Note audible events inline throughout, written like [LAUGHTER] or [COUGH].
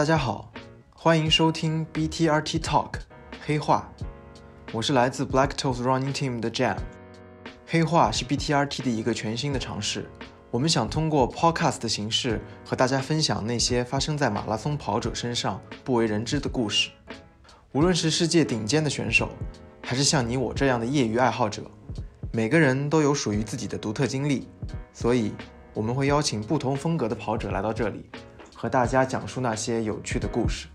大家好，欢迎收听 BTRT Talk 黑话，我是来自 Black Toes Running Team 的 Jam。黑话是 BTRT 的一个全新的尝试，我们想通过 Podcast 的形式和大家分享那些发生在马拉松跑者身上不为人知的故事。无论是世界顶尖的选手，还是像你我这样的业余爱好者，每个人都有属于自己的独特经历，所以我们会邀请不同风格的跑者来到这里，和大家讲述那些有趣的故事。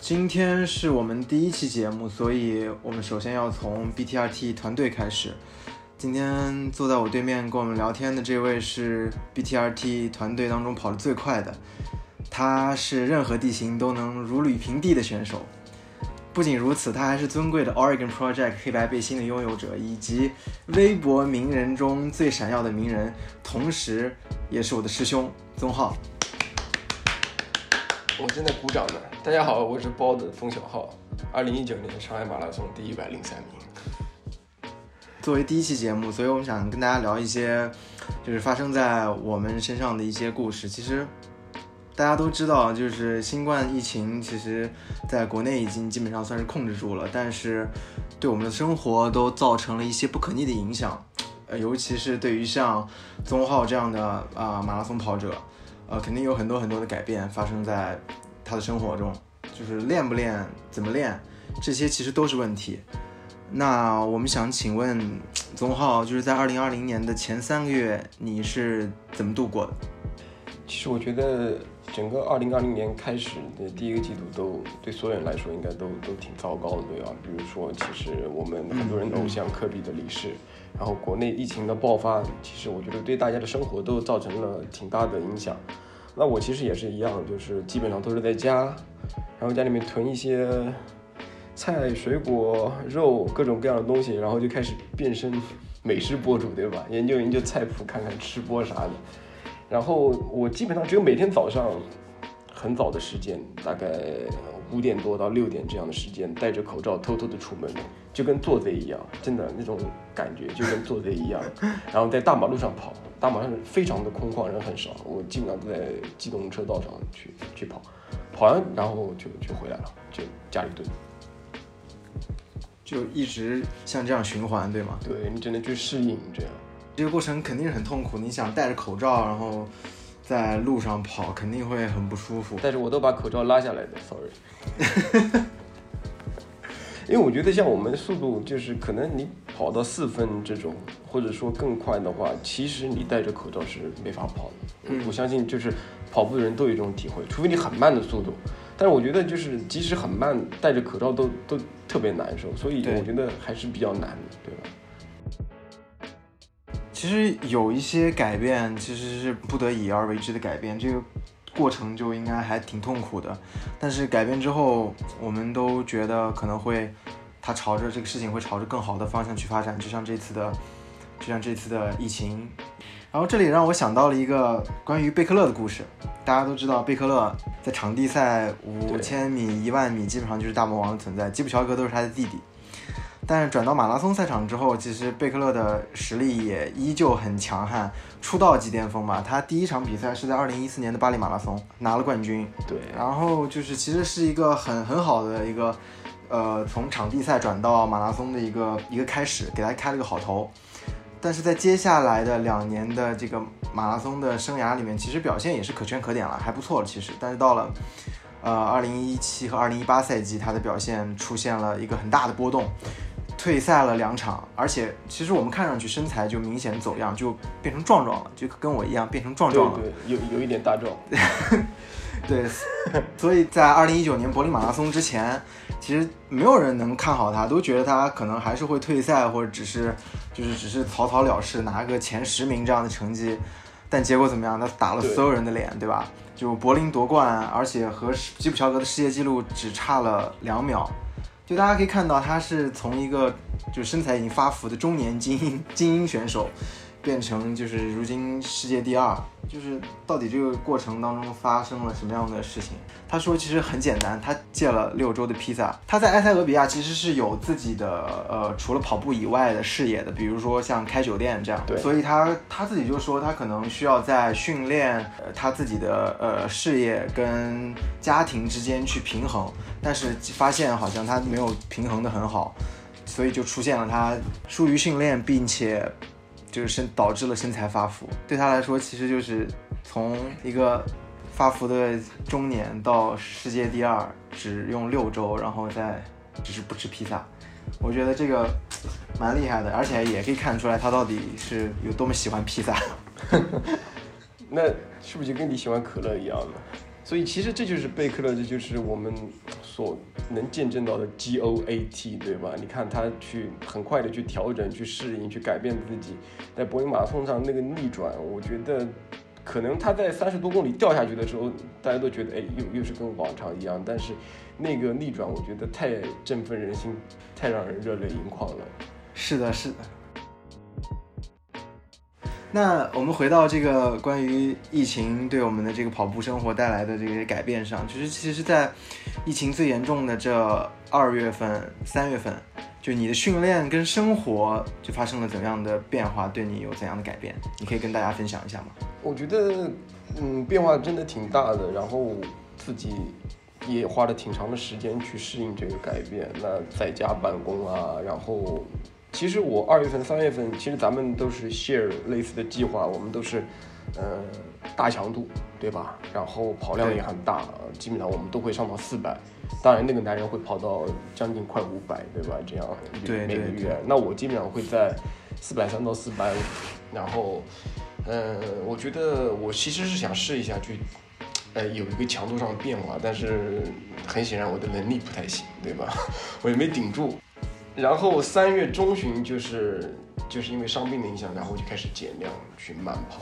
今天是我们第一期节目，所以我们首先要从 BTRT 团队开始。今天坐在我对面跟我们聊天的这位是 BTRT 团队当中跑得最快的，他是任何地形都能如履平地的选手。不仅如此，他还是尊贵的 Oregon Project 黑白背心的拥有者，以及微博名人中最闪耀的名人，同时也是我的师兄宗浩。我正在鼓掌呢。大家好，我是包子冯小浩，二零一九年上海马拉松第一百零三名。作为第一期节目，所以我们想跟大家聊一些，就是发生在我们身上的一些故事。其实大家都知道，就是新冠疫情，其实在国内已经基本上算是控制住了，但是对我们的生活都造成了一些不可逆的影响。呃，尤其是对于像宗浩这样的啊、马拉松跑者，呃，肯定有很多很多的改变发生在他的生活中，就是练不练、怎么练，这些其实都是问题。那我们想请问宗浩，就是在二零二零年的前三个月，你是怎么度过的？其实我觉得整个二零二零年开始的第一个季度都对所有人来说应该都都挺糟糕的，对吧？比如说，其实我们很多人的偶像科比的离世，然后国内疫情的爆发，其实我觉得对大家的生活都造成了挺大的影响。那我其实也是一样，就是基本上都是在家，然后家里面囤一些菜、水果、肉各种各样的东西，然后就开始变身美食博主，对吧？研究研究菜谱，看看吃播啥的。然后我基本上只有每天早上很早的时间，大概五点多到六点这样的时间，戴着口罩偷偷的出门，就跟做贼一样，真的那种感觉就跟做贼一样。[LAUGHS] 然后在大马路上跑，大马路上非常的空旷，人很少，我基本上都在机动车道上去去跑，跑完然后就就回来了，就家里蹲。就一直像这样循环，对吗？对你只能去适应这样。这个过程肯定是很痛苦。你想戴着口罩，然后在路上跑，肯定会很不舒服。但是我都把口罩拉下来的，sorry。[LAUGHS] 因为我觉得像我们的速度，就是可能你跑到四分这种，或者说更快的话，其实你戴着口罩是没法跑的。嗯我相信就是跑步的人都有这种体会，除非你很慢的速度。但是我觉得就是即使很慢，戴着口罩都都特别难受，所以我觉得还是比较难的，对吧？其实有一些改变，其实是不得已而为之的改变，这个过程就应该还挺痛苦的。但是改变之后，我们都觉得可能会，它朝着这个事情会朝着更好的方向去发展，就像这次的，就像这次的疫情。然后这里让我想到了一个关于贝克勒的故事。大家都知道，贝克勒在场地赛五千米、一万米基本上就是大魔王的存在，基普乔格都是他的弟弟。但是转到马拉松赛场之后，其实贝克勒的实力也依旧很强悍，出道即巅峰嘛。他第一场比赛是在二零一四年的巴黎马拉松拿了冠军，对，然后就是其实是一个很很好的一个，呃，从场地赛转到马拉松的一个一个开始，给他开了个好头。但是在接下来的两年的这个马拉松的生涯里面，其实表现也是可圈可点了，还不错了其实。但是到了呃二零一七和二零一八赛季，他的表现出现了一个很大的波动，退赛了两场，而且其实我们看上去身材就明显走样，就变成壮壮了，就跟我一样变成壮壮了。对，有有一点大壮，[LAUGHS] 对，所以在二零一九年柏林马拉松之前，其实没有人能看好他，都觉得他可能还是会退赛，或者只是就是只是草草了事，拿个前十名这样的成绩。但结果怎么样？他打了所有人的脸，对吧？就柏林夺冠，而且和吉普乔格的世界纪录只差了两秒。就大家可以看到，他是从一个就身材已经发福的中年精英精英选手，变成就是如今世界第二，就是到底这个过程当中发生了什么样的事情？他说其实很简单，他借了六周的披萨。他在埃塞俄比亚其实是有自己的呃除了跑步以外的事业的，比如说像开酒店这样。对。所以他他自己就说他可能需要在训练呃他自己的呃事业跟家庭之间去平衡，但是发现好像他没有平衡的很好，所以就出现了他疏于训练，并且。就是身导致了身材发福，对他来说其实就是从一个发福的中年到世界第二，只用六周，然后再只是不吃披萨，我觉得这个蛮厉害的，而且也可以看出来他到底是有多么喜欢披萨。[LAUGHS] 那是不是就跟你喜欢可乐一样呢？所以其实这就是贝克勒，这就是我们所能见证到的 G O A T，对吧？你看他去很快的去调整、去适应、去改变自己，在柏林马拉松上那个逆转，我觉得可能他在三十多公里掉下去的时候，大家都觉得哎，又又是跟往常一样。但是那个逆转，我觉得太振奋人心，太让人热泪盈眶了。是的，是的。那我们回到这个关于疫情对我们的这个跑步生活带来的这些改变上，就是其实，在疫情最严重的这二月份、三月份，就你的训练跟生活就发生了怎样的变化，对你有怎样的改变？你可以跟大家分享一下吗？我觉得，嗯，变化真的挺大的，然后自己也花了挺长的时间去适应这个改变。那在家办公啊，然后。其实我二月份、三月份，其实咱们都是 share 类似的计划，我们都是，呃，大强度，对吧？然后跑量也很大，基本上我们都会上到四百。当然，那个男人会跑到将近快五百，对吧？这样每个月。那我基本上会在四百三到四百五。然后，呃，我觉得我其实是想试一下去，呃，有一个强度上的变化，但是很显然我的能力不太行，对吧？[LAUGHS] 我也没顶住。然后三月中旬就是就是因为伤病的影响，然后就开始减量去慢跑。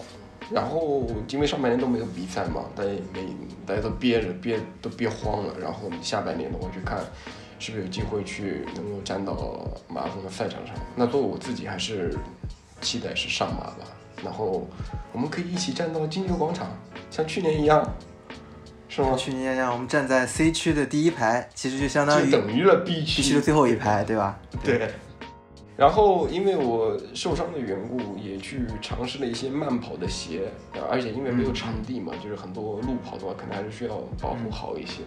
然后因为上半年都没有比赛嘛，大家也没大家都憋着憋都憋慌了。然后下半年的话去看是不是有机会去能够站到马拉松的赛场上。那作为我自己还是期待是上马吧。然后我们可以一起站到金牛广场，像去年一样。是吗？去年让我们站在 C 区的第一排，其实就相当于等于了 B 区的最后一排，对吧？对。然后因为我受伤的缘故，也去尝试了一些慢跑的鞋，而且因为没有场地嘛，就是很多路跑的话，可能还是需要保护好一些。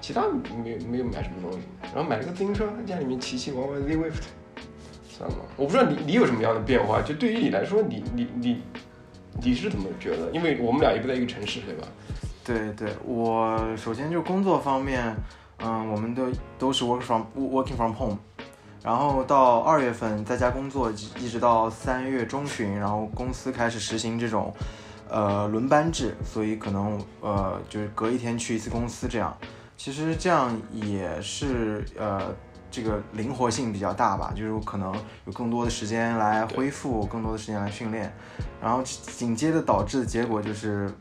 其他没有没有买什么东西，然后买了个自行车，家里面骑骑玩玩 Z Wift，算了。我不知道你你有什么样的变化？就对于你来说，你你你你是怎么觉得？因为我们俩也不在一个城市，对吧？对对，我首先就工作方面，嗯，我们都都是 work from working from home，然后到二月份在家工作，一直到三月中旬，然后公司开始实行这种，呃，轮班制，所以可能呃就是隔一天去一次公司这样。其实这样也是呃这个灵活性比较大吧，就是可能有更多的时间来恢复，更多的时间来训练，然后紧接着导致的结果就是。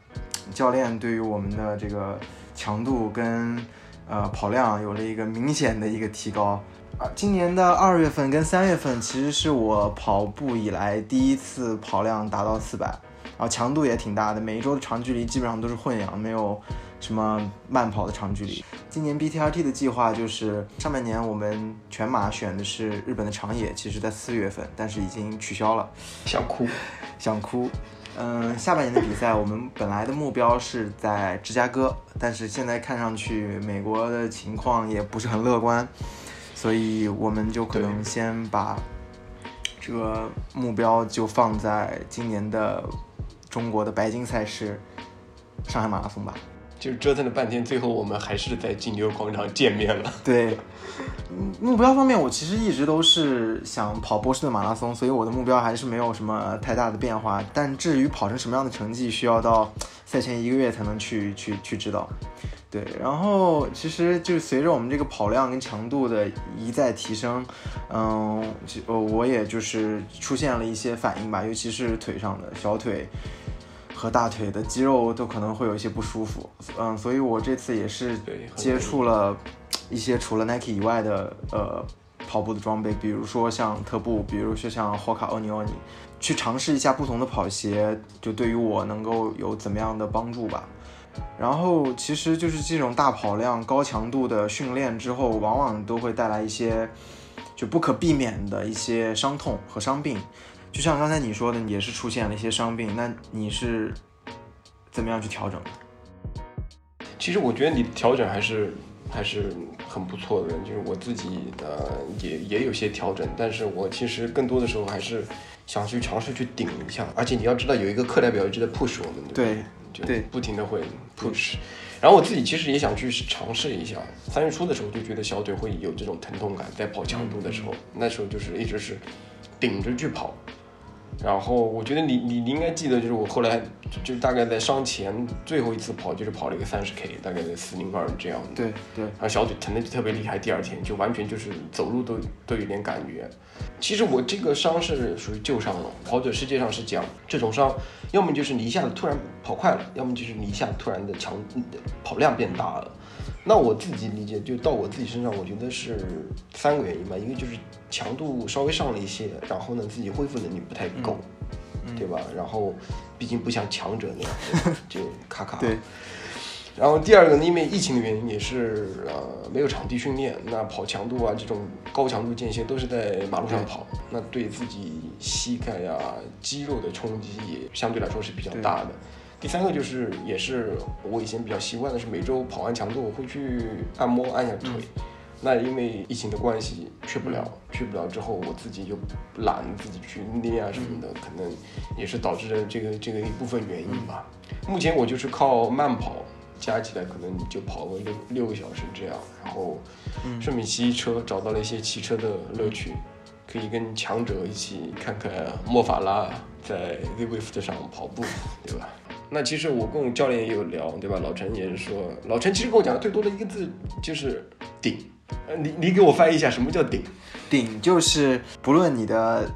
教练对于我们的这个强度跟呃跑量有了一个明显的一个提高啊。今年的二月份跟三月份其实是我跑步以来第一次跑量达到四百，然后强度也挺大的，每一周的长距离基本上都是混氧，没有什么慢跑的长距离。今年 BTRT 的计划就是上半年我们全马选的是日本的长野，其实在四月份，但是已经取消了，想哭，想哭。嗯，下半年的比赛，我们本来的目标是在芝加哥，但是现在看上去美国的情况也不是很乐观，所以我们就可能先把这个目标就放在今年的中国的白金赛事——上海马拉松吧。就是折腾了半天，最后我们还是在金牛广场见面了。[LAUGHS] 对，目标方面，我其实一直都是想跑波士顿马拉松，所以我的目标还是没有什么太大的变化。但至于跑成什么样的成绩，需要到赛前一个月才能去去去知道。对，然后其实就随着我们这个跑量跟强度的一再提升，嗯，呃，我也就是出现了一些反应吧，尤其是腿上的小腿。和大腿的肌肉都可能会有一些不舒服，嗯，所以我这次也是接触了一些除了 Nike 以外的呃跑步的装备，比如说像特步，比如说像 Hoka Oni Oni，去尝试一下不同的跑鞋，就对于我能够有怎么样的帮助吧。然后其实就是这种大跑量、高强度的训练之后，往往都会带来一些就不可避免的一些伤痛和伤病。就像刚才你说的，也是出现了一些伤病，那你是怎么样去调整的？其实我觉得你调整还是还是很不错的，就是我自己呃也也有些调整，但是我其实更多的时候还是想去尝试去顶一下，而且你要知道有一个课代表一直在 push 我们，对，就对不停的会 push，然后我自己其实也想去尝试一下，三月初的时候就觉得小腿会有这种疼痛感，在跑强度的时候，那时候就是一直是顶着去跑。然后我觉得你你你应该记得，就是我后来就大概在伤前最后一次跑，就是跑了一个三十 K，大概在四零二这样的。对对，然后小腿疼的就特别厉害，第二天就完全就是走路都都有点感觉。其实我这个伤是属于旧伤了，跑者世界上是讲这种伤，要么就是你一下子突然跑快了，要么就是你一下子突然的强跑量变大了。那我自己理解，就到我自己身上，我觉得是三个原因吧。一个就是强度稍微上了一些，然后呢自己恢复能力不太够，对吧？然后毕竟不像强者那样 [LAUGHS] 就咔咔。对。然后第二个呢，因为疫情的原因，也是呃没有场地训练，那跑强度啊这种高强度间歇都是在马路上跑，那对自己膝盖呀肌肉的冲击也相对来说是比较大的。第三个就是也是我以前比较习惯的是每周跑完强度我会去按摩按下腿，那因为疫情的关系去不了，去不了之后我自己就懒自己去捏啊什么的，可能也是导致了这个这个一部分原因吧。目前我就是靠慢跑。加起来可能就跑个六六个小时这样，然后顺便骑车，找到了一些骑车的乐趣，可以跟强者一起看看莫法拉在 Zwift 上跑步，对吧？那其实我跟我教练也有聊，对吧？老陈也是说，老陈其实跟我讲的最多的一个字就是顶，呃，你你给我翻译一下什么叫顶？顶就是不论你的。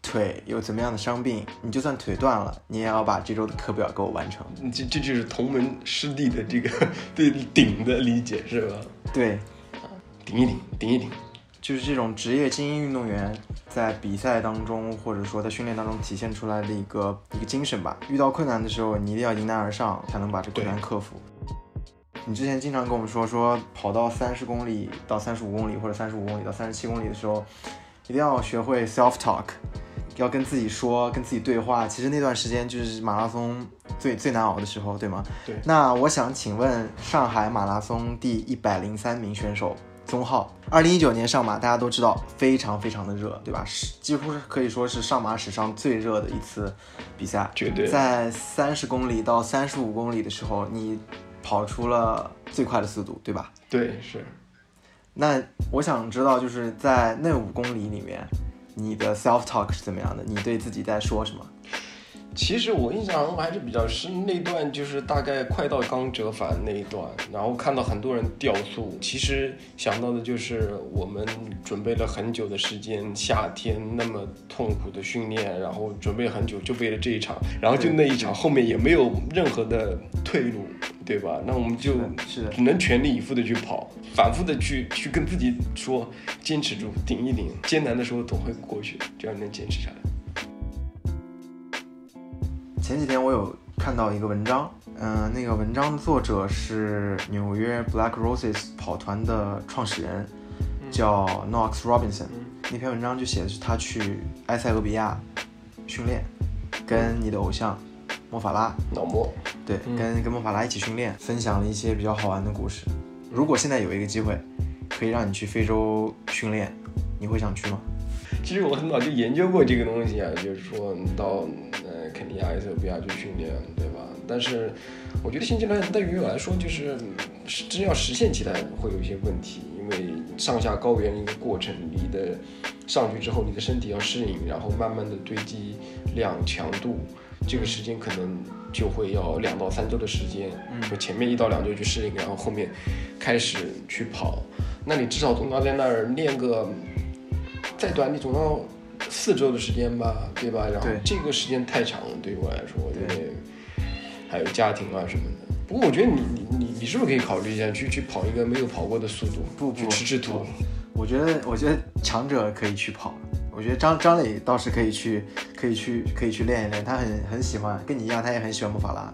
腿有怎么样的伤病，你就算腿断了，你也要把这周的课表给我完成。这这就是同门师弟的这个对顶的理解，是吧？对，顶一顶，顶一顶，就是这种职业精英运动员在比赛当中，或者说在训练当中体现出来的一个一个精神吧。遇到困难的时候，你一定要迎难而上，才能把这困难克服。你之前经常跟我们说，说跑到三十公里到三十五公里，或者三十五公里到三十七公里的时候，一定要学会 self talk。要跟自己说，跟自己对话。其实那段时间就是马拉松最最难熬的时候，对吗？对。那我想请问，上海马拉松第一百零三名选手宗浩，二零一九年上马，大家都知道非常非常的热，对吧？是几乎是可以说是上马史上最热的一次比赛。绝对。在三十公里到三十五公里的时候，你跑出了最快的速度，对吧？对，是。那我想知道，就是在那五公里里面。你的 self talk 是怎么样的？你对自己在说什么？其实我印象还是比较深，那段就是大概快到刚折返那一段，然后看到很多人掉速。其实想到的就是我们准备了很久的时间，夏天那么痛苦的训练，然后准备很久就为了这一场，然后就那一场后面也没有任何的退路，对吧？那我们就只能全力以赴的去跑，反复的去去跟自己说，坚持住，顶一顶，艰难的时候总会过去，只要能坚持下来。前几天我有看到一个文章，嗯，那个文章的作者是纽约 Black Roses 跑团的创始人，叫 Knox Robinson。那篇文章就写的是他去埃塞俄比亚训练，跟你的偶像莫法拉老莫，对，跟跟莫法拉一起训练，分享了一些比较好玩的故事。如果现在有一个机会，可以让你去非洲训练，你会想去吗？其实我很早就研究过这个东西啊，就是说到。肯尼亚、埃塞俄比亚去训练，对吧？但是我觉得新西兰对于我来说，就是真要实现起来会有一些问题，因为上下高原一个过程，你的上去之后，你的身体要适应，然后慢慢的堆积量、强度，这个时间可能就会要两到三周的时间。就，前面一到两周去适应，然后后面开始去跑，那你至少总要在那儿练个再短，你总要。四周的时间吧，对吧？然后这个时间太长了，对于我来说，因为还有家庭啊什么的。不过我觉得你你你你是不是可以考虑一下，去去跑一个没有跑过的速度，不不吃吃土？我觉得，我觉得强者可以去跑。我觉得张张磊倒是可以去，可以去，可以去练一练。他很很喜欢，跟你一样，他也很喜欢穆法拉。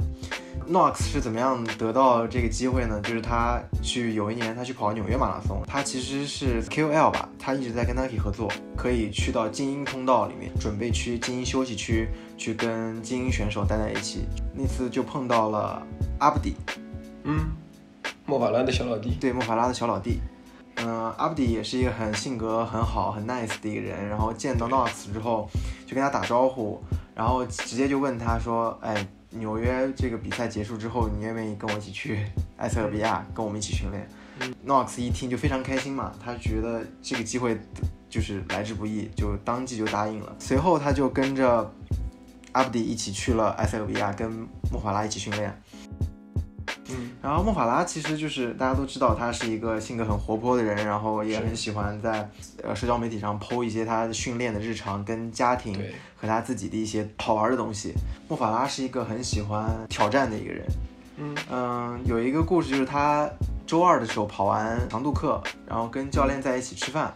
Nox 是怎么样得到这个机会呢？就是他去有一年他去跑纽约马拉松，他其实是 KOL 吧，他一直在跟 Nike 合作，可以去到精英通道里面，准备去精英休息区去跟精英选手待在一起。那次就碰到了阿布迪，嗯，莫法拉的小老弟，对，莫法拉的小老弟。嗯，阿布迪也是一个很性格很好、很 nice 的一个人。然后见到 Knox 之后，就跟他打招呼，然后直接就问他说：“哎。”纽约这个比赛结束之后，你愿不愿意跟我一起去埃塞俄比亚，跟我们一起训练？Nox 一听就非常开心嘛，他觉得这个机会就是来之不易，就当即就答应了。随后他就跟着阿布迪一起去了埃塞俄比亚，跟穆法拉一起训练。嗯，然后莫法拉其实就是大家都知道，他是一个性格很活泼的人，然后也很喜欢在呃社交媒体上 PO 一些他训练的日常跟家庭和他自己的一些好玩的东西。莫法拉是一个很喜欢挑战的一个人。嗯嗯，有一个故事就是他周二的时候跑完长度课，然后跟教练在一起吃饭。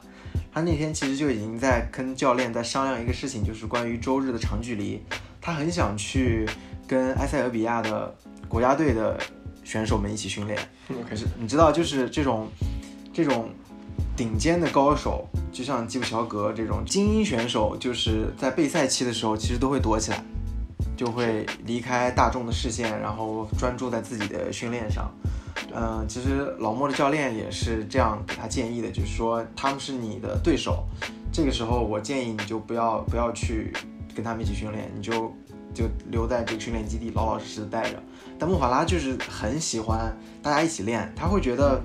他那天其实就已经在跟教练在商量一个事情，就是关于周日的长距离。他很想去跟埃塞俄比亚的国家队的。选手们一起训练，可是你知道，就是这种这种顶尖的高手，就像基普乔格这种精英选手，就是在备赛期的时候，其实都会躲起来，就会离开大众的视线，然后专注在自己的训练上。嗯，其实老莫的教练也是这样给他建议的，就是说他们是你的对手，这个时候我建议你就不要不要去跟他们一起训练，你就就留在这个训练基地，老老实实的待着。但穆法拉就是很喜欢大家一起练，他会觉得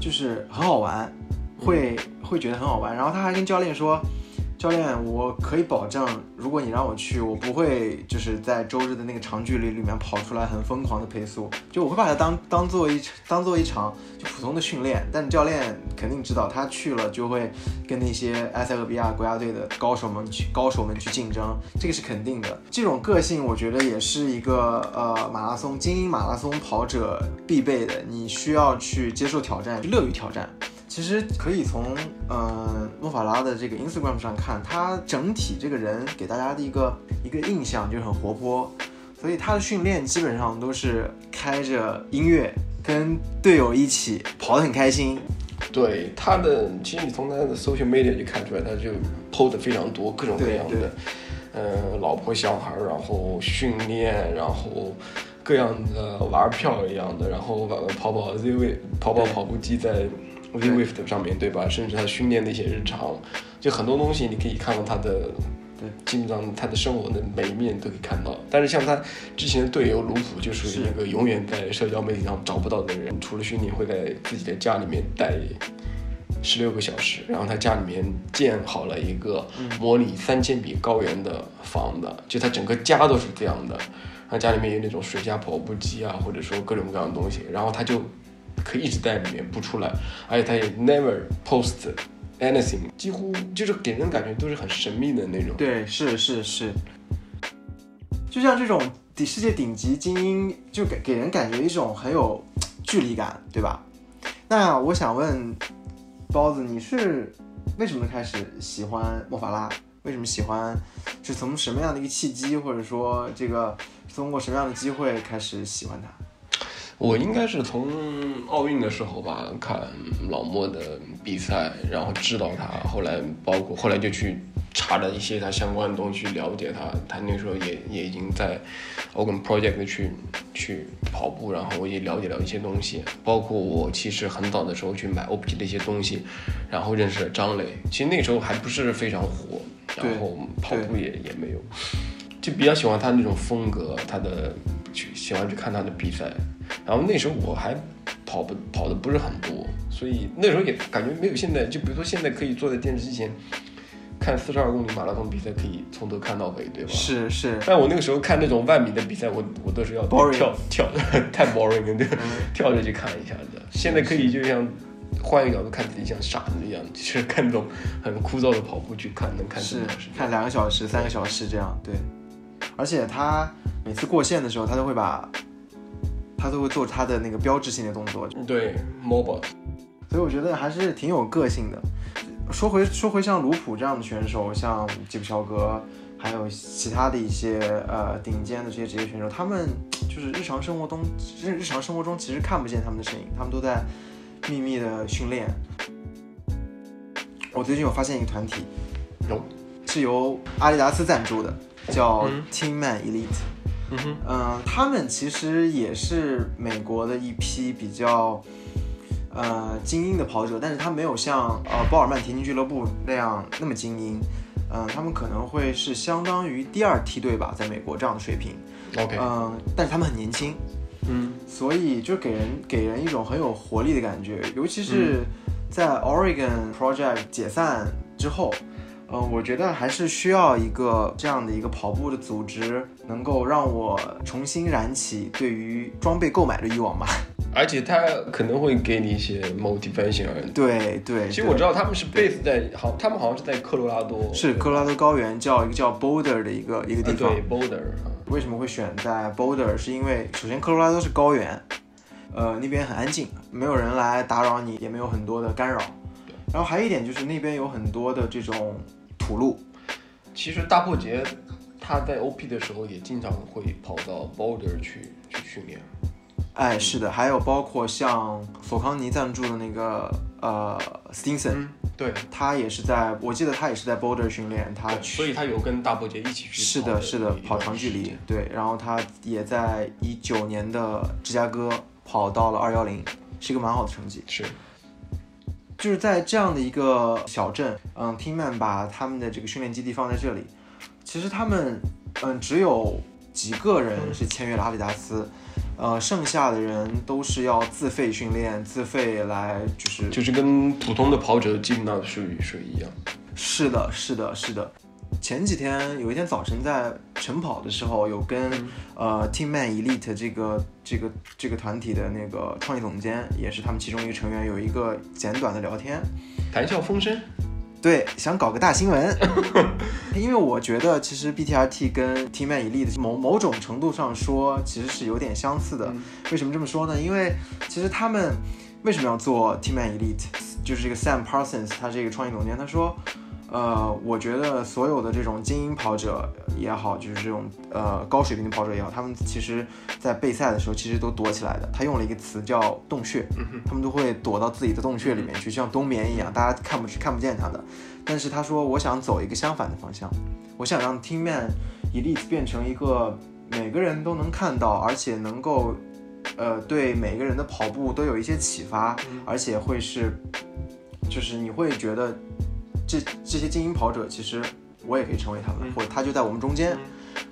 就是很好玩，会会觉得很好玩。然后他还跟教练说。教练，我可以保证，如果你让我去，我不会就是在周日的那个长距离里面跑出来很疯狂的配速，就我会把它当当做一当做一场就普通的训练。但教练肯定知道，他去了就会跟那些埃塞俄比亚国家队的高手们去高手们去竞争，这个是肯定的。这种个性，我觉得也是一个呃马拉松精英马拉松跑者必备的，你需要去接受挑战，乐于挑战。其实可以从嗯莫法拉的这个 Instagram 上看，他整体这个人给大家的一个一个印象就是很活泼，所以他的训练基本上都是开着音乐，跟队友一起跑得很开心。对他的，其实你从他的 social media 就看出来，他就 PO 的非常多，各种各样的，嗯，老婆小孩，然后训练，然后各样的玩票一样的，然后跑跑 Z 位，跑跑跑步机在。V w i f t 上面对吧？甚至他训练的一些日常，就很多东西你可以看到他的，对，基本上他的生活的每一面都可以看到。但是像他之前的队友卢普，就属于一个永远在社交媒体上找不到的人。除了训练，会在自己的家里面待十六个小时，然后他家里面建好了一个模拟三千米高原的房子，就他整个家都是这样的。他家里面有那种水下跑步机啊，或者说各种各样的东西，然后他就。可以一直在里面不出来，而且他也 never post anything，几乎就是给人感觉都是很神秘的那种。对，是是是，就像这种顶世界顶级精英，就给给人感觉一种很有距离感，对吧？那我想问包子，你是为什么开始喜欢莫法拉？为什么喜欢？是从什么样的一个契机，或者说这个通过什么样的机会开始喜欢他？我应该是从奥运的时候吧，看老莫的比赛，然后知道他。后来包括后来就去查了一些他相关的东西，去了解他。他那时候也也已经在 Open Project 去去跑步，然后我也了解了一些东西。包括我其实很早的时候去买 OP 的一些东西，然后认识了张磊。其实那时候还不是非常火，然后跑步也也没有，就比较喜欢他那种风格，他的去喜欢去看他的比赛。然后那时候我还跑不跑的不是很多，所以那时候也感觉没有现在，就比如说现在可以坐在电视机前看四十二公里马拉松比赛，可以从头看到尾，对吧？是是。但我那个时候看那种万米的比赛，我我都是要跳跳，[LAUGHS] 太 boring 了，跳着去看一下子。现在可以就像换一个角度看自己像傻子一样，就是看那种很枯燥的跑步去看，能看是看两个小时、三个小时这样。对，而且他每次过线的时候，他都会把。他都会做他的那个标志性的动作，对，mobile，所以我觉得还是挺有个性的。说回说回像卢普这样的选手，像吉普乔格，还有其他的一些呃顶尖的这些职业选手，他们就是日常生活中日日常生活中其实看不见他们的身影，他们都在秘密的训练。我最近有发现一个团体，有是由阿迪达斯赞助的，叫嗯 Team Man Elite。嗯哼，嗯，他们其实也是美国的一批比较呃精英的跑者，但是他没有像呃鲍尔曼田径俱乐部那样那么精英。嗯，他们可能会是相当于第二梯队吧，在美国这样的水平。OK，嗯，但是他们很年轻，嗯所以就给人给人一种很有活力的感觉，尤其是在 Oregon Project 解散之后，嗯、我觉得还是需要一个这样的一个跑步的组织，能够让我重新燃起对于装备购买的欲望吧。[LAUGHS] 而且他可能会给你一些 motivation。对对，其实我知道他们是 base 在好，他们好像是在科罗拉多，是科罗拉多高原叫一个叫 Boulder 的一个一个地方。呃对 Boulder 啊为什么会选在 Boulder？是因为首先科罗拉多是高原，呃，那边很安静，没有人来打扰你，也没有很多的干扰。然后还有一点就是那边有很多的这种土路，其实大破节他在 OP 的时候也经常会跑到 Boulder 去去训练。哎，是的，还有包括像索康尼赞助的那个呃 Stinson，、嗯，对，他也是在，我记得他也是在 Boulder 训练，他对所以他有跟大破节一起去是的，是的，跑长距离，对，然后他也在一九年的芝加哥跑到了二幺零，是一个蛮好的成绩。是，就是在这样的一个小镇，嗯，Teamman 把他们的这个训练基地放在这里，其实他们，嗯，只有几个人是签约了阿迪达斯，呃，剩下的人都是要自费训练，自费来，就是就是跟普通的跑者基本上是是一样。是的，是的，是的。前几天有一天早晨在晨跑的时候，有跟、呃 Teamman Elite 这个这个这个团体的那个创意总监，也是他们其中一个成员，有一个简短的聊天。谈笑风生，对，想搞个大新闻，[LAUGHS] 因为我觉得其实 BTRT 跟 Teamman Elite 某某种程度上说，其实是有点相似的。嗯为什么这么说呢？因为其实他们为什么要做 Teamman Elite，就是这个 Sam Parsons 他这个创意总监他说，呃，我觉得所有的这种精英跑者也好，就是这种呃高水平的跑者也好，他们其实在备赛的时候其实都躲起来的。他用了一个词叫洞穴，他们都会躲到自己的洞穴里面去，像冬眠一样，大家看不看不见他的。但是他说，我想走一个相反的方向，我想让 Teamman Elite 变成一个每个人都能看到，而且能够，呃，对每个人的跑步都有一些启发，而且会是，就是你会觉得这这些精英跑者其实我也可以成为他们，或者他就在我们中间。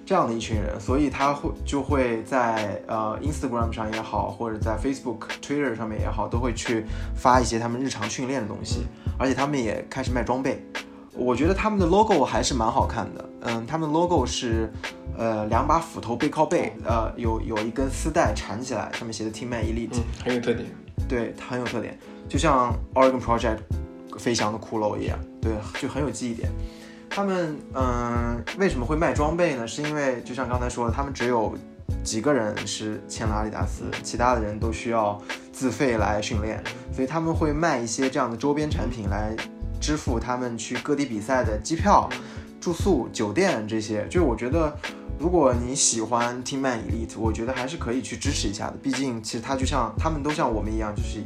这样的一群人，所以他会就会在呃 Instagram 上也好，或者在 Facebook、Twitter 上面也好，都会去发一些他们日常训练的东西，而且他们也开始卖装备。我觉得他们的 logo 还是蛮好看的，嗯，他们的 logo 是呃两把斧头背靠背，呃有有一根丝带缠起来，上面写的 Team Man Elite，、嗯，很有特点。对，它很有特点，就像 Oregon Project 飞翔的骷髅一样，对，就很有记忆点。他们嗯、为什么会卖装备呢？是因为就像刚才说的，他们只有几个人是签了阿迪达斯，其他的人都需要自费来训练，所以他们会卖一些这样的周边产品来支付他们去各地比赛的机票、住宿、酒店这些。就我觉得，如果你喜欢 Team Elite，我觉得还是可以去支持一下的。毕竟其实他就像他们都像我们一样，就是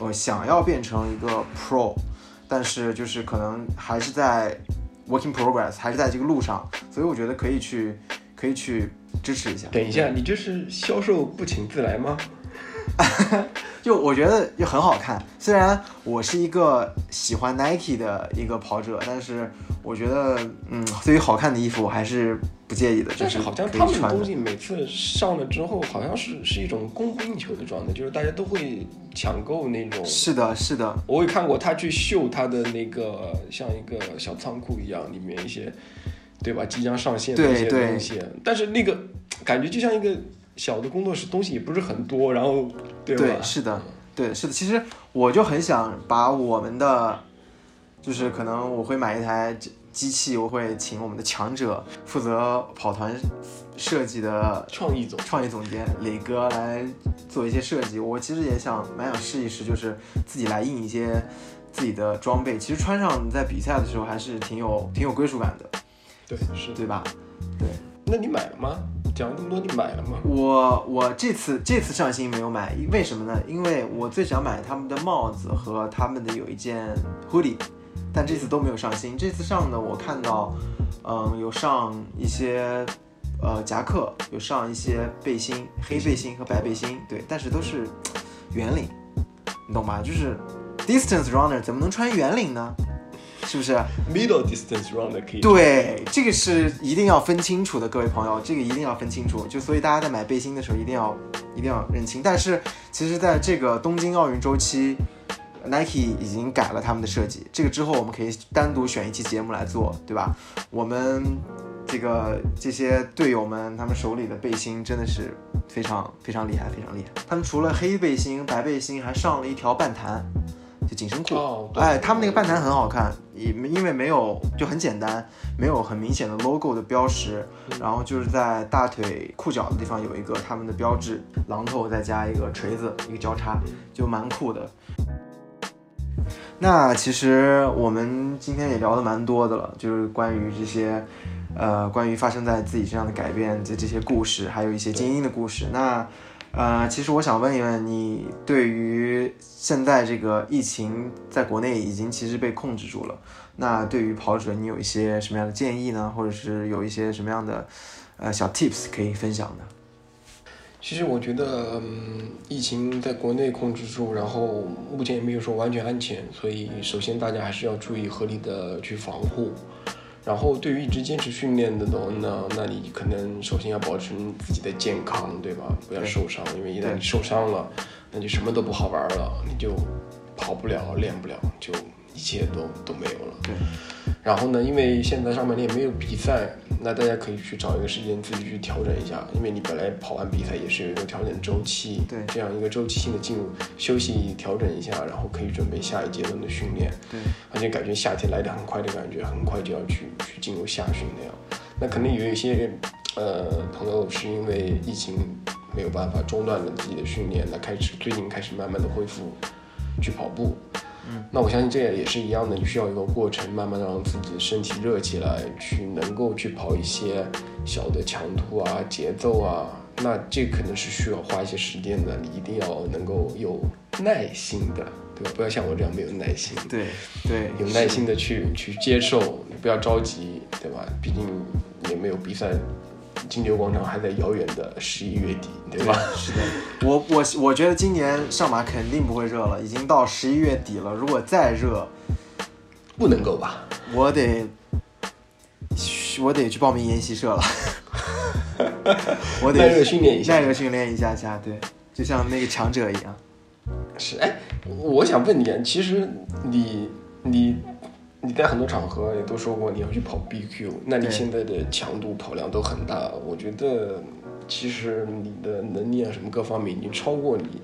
呃想要变成一个 Pro，但是就是可能还是在 Working Progress，还是在这个路上，所以我觉得可以去可以去支持一下。等一下，你这是销售不请自来吗？[LAUGHS] 就我觉得就很好看。虽然我是一个喜欢 Nike 的一个跑者，但是我觉得，嗯，对于好看的衣服我还是不介意的。就但是好像他们的东西每次上了之后，好像是是一种供不应求的状态，就是大家都会抢购那种。是的，是的，我也看过他去秀他的那个像一个小仓库一样，里面一些，对吧？即将上线的一些东西，但是那个感觉就像一个小的工作室，东西也不是很多，然后对吧？对，是的，对，是的。其实我就很想把我们的就是可能我会买一台机机器，我会请我们的强者负责跑团设计的创意总创意总监磊哥来做一些设计。我其实也想蛮想试一试，就是自己来印一些自己的装备。其实穿上在比赛的时候还是挺有挺有归属感的，对，是对吧？对。那你买了吗？讲了这么多，你买了吗？我我这次这次上新没有买，为什么呢？因为我最想买他们的帽子和他们的有一件 hoodie，但这次都没有上新。这次上的我看到，嗯，有上一些呃夹克，有上一些背心，黑背心和白背心，对，但是都是圆领，你懂吗？就是 distance runner 怎么能穿圆领呢？是不是 middle distance runner 可以？对，这个是一定要分清楚的，各位朋友，这个一定要分清楚。就所以大家在买背心的时候，一定要一定要认清。但是其实，在这个东京奥运周期，Nike 已经改了他们的设计。这个之后，我们可以单独选一期节目来做，对吧？我们这个这些队友们，他们手里的背心真的是非常非常厉害，非常厉害。他们除了黑背心、白背心，还上了一条半弹。就紧身裤，哎，他们那个半弹很好看，因因为没有就很简单，没有很明显的 logo 的标识，然后就是在大腿裤脚的地方有一个他们的标志，榔头再加一个锤子，一个交叉，就蛮酷的。那其实我们今天也聊的蛮多的了，就是关于这些，呃，关于发生在自己身上的改变的这些故事，还有一些精英的故事。那。呃，其实我想问一问你，对于现在这个疫情在国内已经其实被控制住了，那对于跑者你有一些什么样的建议呢？或者是有一些什么样的呃小 tips 可以分享的？其实我觉得，嗯，疫情在国内控制住，然后目前也没有说完全安全，所以首先大家还是要注意合理的去防护。然后，对于一直坚持训练的呢，那你可能首先要保持自己的健康，对吧？不要受伤，因为一旦你受伤了，那就什么都不好玩了，你就跑不了，练不了，就。一切都都没有了。对。然后呢，因为现在上半年没有比赛，那大家可以去找一个时间自己去调整一下，因为你本来跑完比赛也是有一个调整周期。对。这样一个周期性的进入休息调整一下，然后可以准备下一阶段的训练。对。而且感觉夏天来的很快的感觉，很快就要去去进入夏训那样。那肯定有一些呃朋友是因为疫情没有办法中断了自己的训练，那开始最近开始慢慢的恢复去跑步。嗯，那我相信这也是一样的，你需要一个过程，慢慢的让自己的身体热起来，去能够去跑一些小的强度啊、节奏啊。那这可能是需要花一些时间的，你一定要能够有耐心的，对吧？不要像我这样没有耐心。对对，有耐心的去去接受，不要着急，对吧？毕竟也没有比赛。金牛广场还在遥远的十一月底，对吧？[LAUGHS] 是的，我我我觉得今年上马肯定不会热了，已经到十一月底了。如果再热，不能够吧？我得，我得去报名研习社了。[LAUGHS] 我得耐热训练一下，耐热训练一下下，对，就像那个强者一样。是，哎，我想问你，其实你你。你在很多场合也都说过你要去跑 BQ，那你现在的强度跑量都很大，我觉得其实你的能力啊什么各方面已经超过你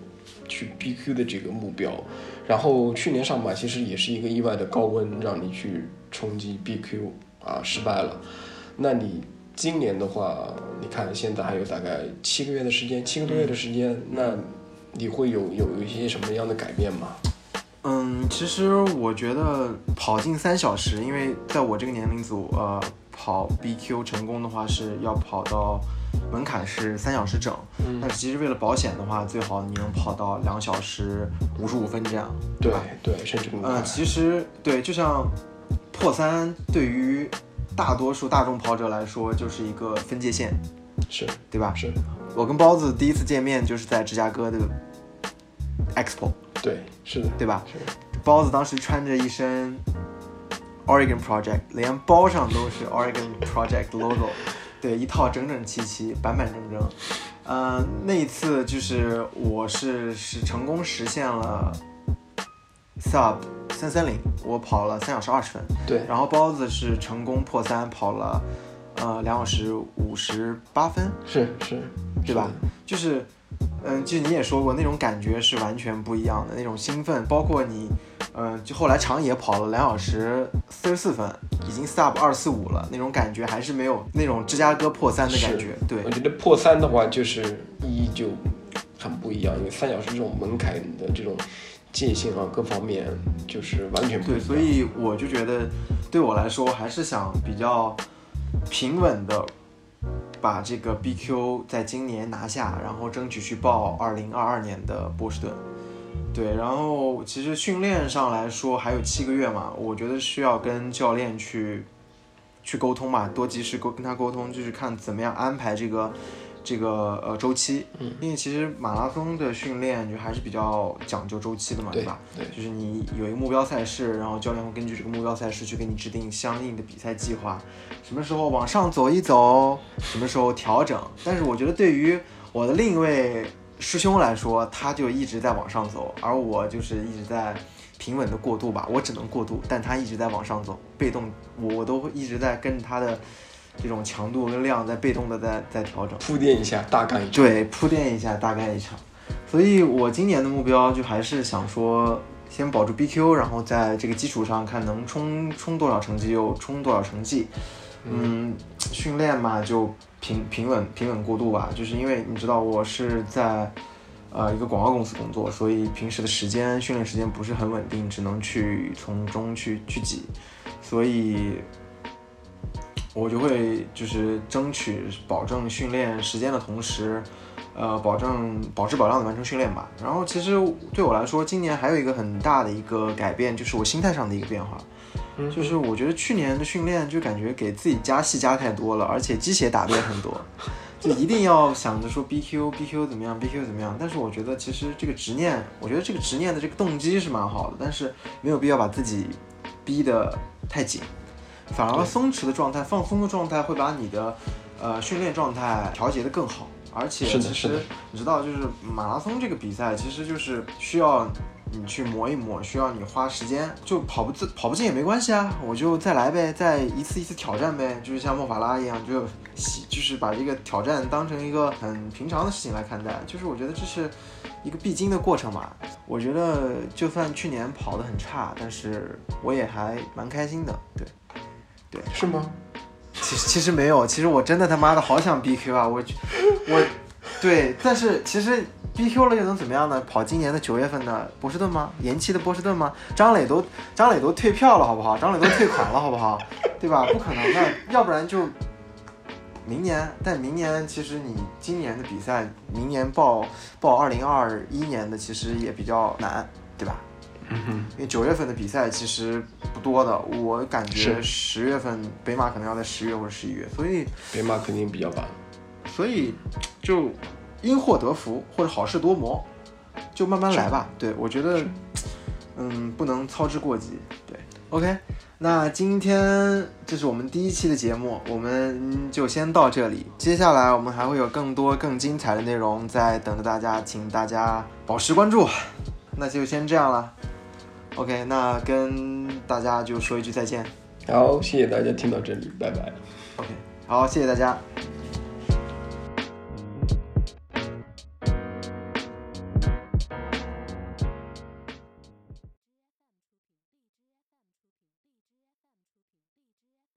去 BQ 的这个目标。然后去年上马其实也是一个意外的高温，让你去冲击 BQ 啊失败了。那你今年的话，你看现在还有大概七个月的时间，七个多月的时间，那你会有有一些什么样的改变吗？嗯，其实我觉得跑进三小时，因为在我这个年龄组，呃，跑 BQ 成功的话是要跑到门槛是三小时整。嗯。但是其实为了保险的话，最好你能跑到两小时五十五分这样，对吧？对，甚至更快。嗯，其实对，就像破三对于大多数大众跑者来说就是一个分界线，是对吧？是。我跟包子第一次见面就是在芝加哥的 Expo。对，是的，对吧？是。包子当时穿着一身 Oregon Project，连包上都是 Oregon Project logo，对，一套整整齐齐、板板正正。嗯，那一次就是我是是成功实现了 Sub 三三零，我跑了三小时二十分。对。然后包子是成功破三，跑了呃两小时五十八分。是是，对吧？就是。嗯，其实你也说过，那种感觉是完全不一样的，那种兴奋，包括你嗯，就后来长野跑了两小时四十四分，已经 sub 二四五了，那种感觉还是没有那种芝加哥破三的感觉。对，我觉得破三的话就是意义就很不一样，因为三小时这种门槛的这种界限啊，各方面就是完全不一对，所以我就觉得对我来说还是想比较平稳的把这个 BQ 在今年拿下，然后争取去报二零二二年的波士顿。对，然后其实训练上来说还有七个月嘛，我觉得需要跟教练去去沟通嘛，多及时沟跟他沟通，就是看怎么样安排这个这个呃周期。嗯，因为其实马拉松的训练就还是比较讲究周期的嘛，对吧？对就是你有一个目标赛事，然后教练会根据这个目标赛事去给你制定相应的比赛计划，什么时候往上走一走，什么时候调整。但是我觉得对于我的另一位师兄来说，他就一直在往上走，而我就是一直在平稳的过渡吧，我只能过渡，但他一直在往上走，被动我我都会一直在跟着他的这种强度跟量在被动的在在调整。铺垫一下，大概一场。对，铺垫一下大概一场。所以我今年的目标就还是想说，先保住 BQ，然后在这个基础上看能冲冲多少成绩就冲多少成绩。嗯，训练嘛就平平稳平稳过渡吧，就是因为你知道我是在呃一个广告公司工作，所以平时的时间训练时间不是很稳定，只能去从中去去挤，所以我就会就是争取保证训练时间的同时，呃，保证保质保量的完成训练吧。然后其实对我来说，今年还有一个很大的一个改变，就是我心态上的一个变化。嗯就是我觉得去年的训练就感觉给自己加戏加太多了，而且鸡血打的也很多，就一定要想着说 BQ BQ 怎么样 BQ 怎么样。但是我觉得其实这个执念，我觉得这个执念的这个动机是蛮好的，但是没有必要把自己逼得太紧，反而松弛的状态、放松的状态会把你的呃训练状态调节的更好。而且其实你知道，就是马拉松这个比赛，其实就是需要你去磨一磨，需要你花时间。就跑不自跑不进也没关系啊，我就再来呗，再一次一次挑战呗，就是像莫法拉一样，就喜就是把这个挑战当成一个很平常的事情来看待。就是我觉得这是一个必经的过程嘛。我觉得就算去年跑得很差，但是我也还蛮开心的。对，是吗？其实其实没有，其实我真的他妈的好想 BQ 啊！我我对，但是其实 BQ 了又能怎么样呢？跑今年的九月份的波士顿吗？延期的波士顿吗？张磊都张磊都退票了，好不好？张磊都退款了，好不好？对吧？不可能的，要不然就明年。但明年其实你今年的比赛，明年报报二零二一年的其实也比较难，对吧？嗯哼，因为九月份的比赛其实不多的，我感觉是十月份北马可能要在十月或者十一月，所以北马肯定比较晚。所以就因祸得福或者好事多磨，就慢慢来吧。对我觉得，嗯，不能操之过急。对，OK，那今天这是我们第一期的节目，我们就先到这里。接下来我们还会有更多更精彩的内容在等着大家，请大家保持关注。那就先这样了。OK，那跟大家就说一句再见。好，谢谢大家听到这里，拜拜。OK，好，谢谢大家。